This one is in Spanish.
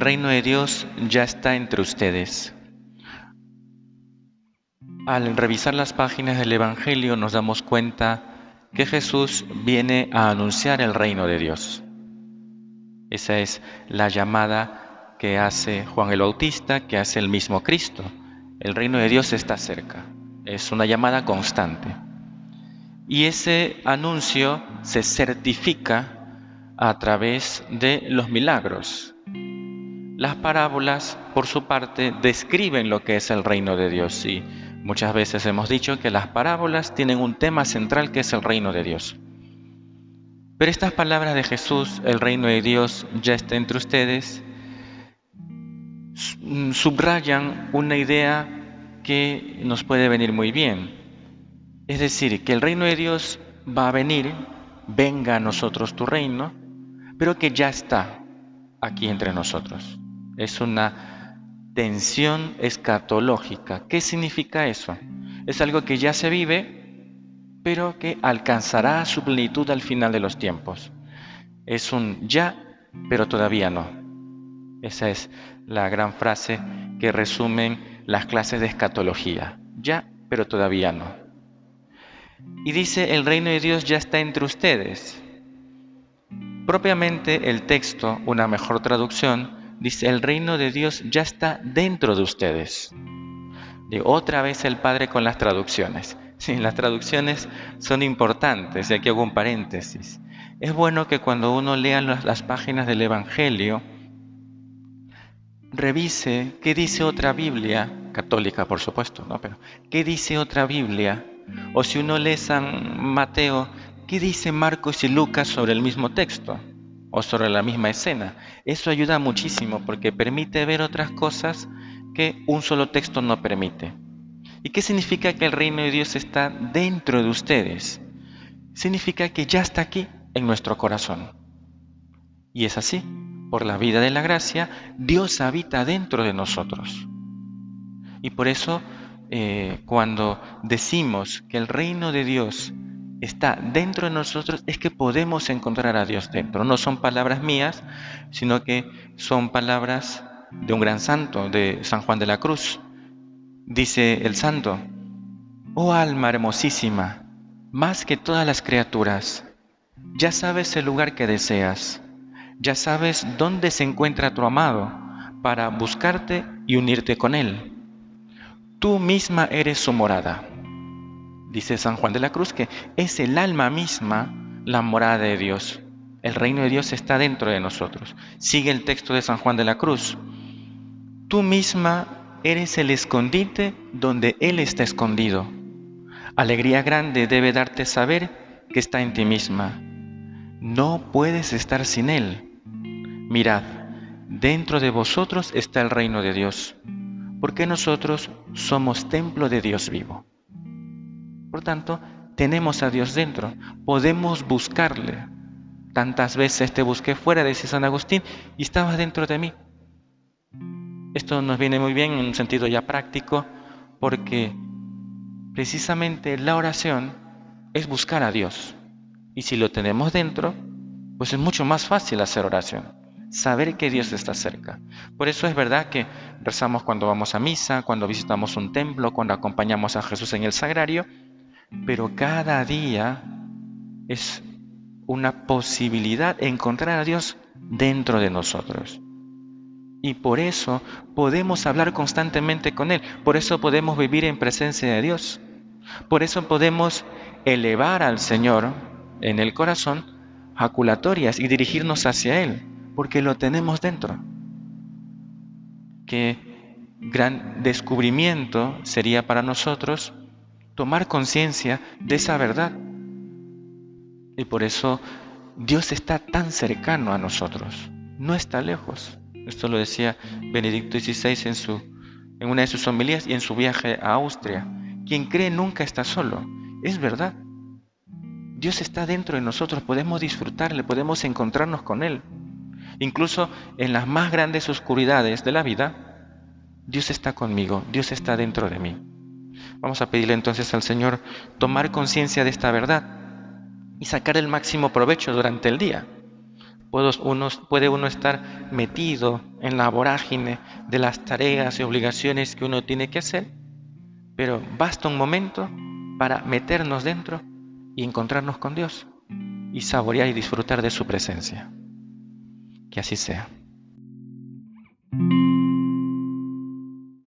el reino de Dios ya está entre ustedes. Al revisar las páginas del Evangelio nos damos cuenta que Jesús viene a anunciar el reino de Dios. Esa es la llamada que hace Juan el Bautista, que hace el mismo Cristo. El reino de Dios está cerca. Es una llamada constante. Y ese anuncio se certifica a través de los milagros. Las parábolas, por su parte, describen lo que es el reino de Dios y muchas veces hemos dicho que las parábolas tienen un tema central que es el reino de Dios. Pero estas palabras de Jesús, el reino de Dios ya está entre ustedes, subrayan una idea que nos puede venir muy bien. Es decir, que el reino de Dios va a venir, venga a nosotros tu reino, pero que ya está aquí entre nosotros. Es una tensión escatológica. ¿Qué significa eso? Es algo que ya se vive, pero que alcanzará su plenitud al final de los tiempos. Es un ya, pero todavía no. Esa es la gran frase que resumen las clases de escatología. Ya, pero todavía no. Y dice, el reino de Dios ya está entre ustedes. Propiamente el texto, una mejor traducción, dice, el reino de Dios ya está dentro de ustedes. De otra vez el Padre con las traducciones. Las traducciones son importantes, y aquí hago un paréntesis. Es bueno que cuando uno lea las páginas del Evangelio, revise qué dice otra Biblia, católica por supuesto, ¿no? Pero qué dice otra Biblia o si uno lee San Mateo, ¿qué dice Marcos y Lucas sobre el mismo texto? O sobre la misma escena. Eso ayuda muchísimo porque permite ver otras cosas que un solo texto no permite. ¿Y qué significa que el reino de Dios está dentro de ustedes? Significa que ya está aquí en nuestro corazón. Y es así. Por la vida de la gracia, Dios habita dentro de nosotros. Y por eso eh, cuando decimos que el reino de Dios está dentro de nosotros, es que podemos encontrar a Dios dentro. No son palabras mías, sino que son palabras de un gran santo, de San Juan de la Cruz. Dice el santo, oh alma hermosísima, más que todas las criaturas, ya sabes el lugar que deseas, ya sabes dónde se encuentra tu amado para buscarte y unirte con él. Tú misma eres su morada. Dice San Juan de la Cruz que es el alma misma la morada de Dios. El reino de Dios está dentro de nosotros. Sigue el texto de San Juan de la Cruz. Tú misma eres el escondite donde Él está escondido. Alegría grande debe darte saber que está en ti misma. No puedes estar sin Él. Mirad, dentro de vosotros está el reino de Dios porque nosotros somos templo de Dios vivo. Por tanto, tenemos a Dios dentro, podemos buscarle. Tantas veces te busqué fuera, dice San Agustín, y estabas dentro de mí. Esto nos viene muy bien en un sentido ya práctico, porque precisamente la oración es buscar a Dios. Y si lo tenemos dentro, pues es mucho más fácil hacer oración saber que Dios está cerca. Por eso es verdad que rezamos cuando vamos a misa, cuando visitamos un templo, cuando acompañamos a Jesús en el sagrario, pero cada día es una posibilidad encontrar a Dios dentro de nosotros. Y por eso podemos hablar constantemente con Él, por eso podemos vivir en presencia de Dios, por eso podemos elevar al Señor en el corazón jaculatorias y dirigirnos hacia Él porque lo tenemos dentro. Qué gran descubrimiento sería para nosotros tomar conciencia de esa verdad. Y por eso Dios está tan cercano a nosotros, no está lejos. Esto lo decía Benedicto XVI en, su, en una de sus homilías y en su viaje a Austria. Quien cree nunca está solo. Es verdad. Dios está dentro de nosotros, podemos disfrutarle, podemos encontrarnos con Él. Incluso en las más grandes oscuridades de la vida, Dios está conmigo, Dios está dentro de mí. Vamos a pedirle entonces al Señor tomar conciencia de esta verdad y sacar el máximo provecho durante el día. puede uno estar metido en la vorágine de las tareas y obligaciones que uno tiene que hacer, pero basta un momento para meternos dentro y encontrarnos con Dios y saborear y disfrutar de su presencia. Que así sea.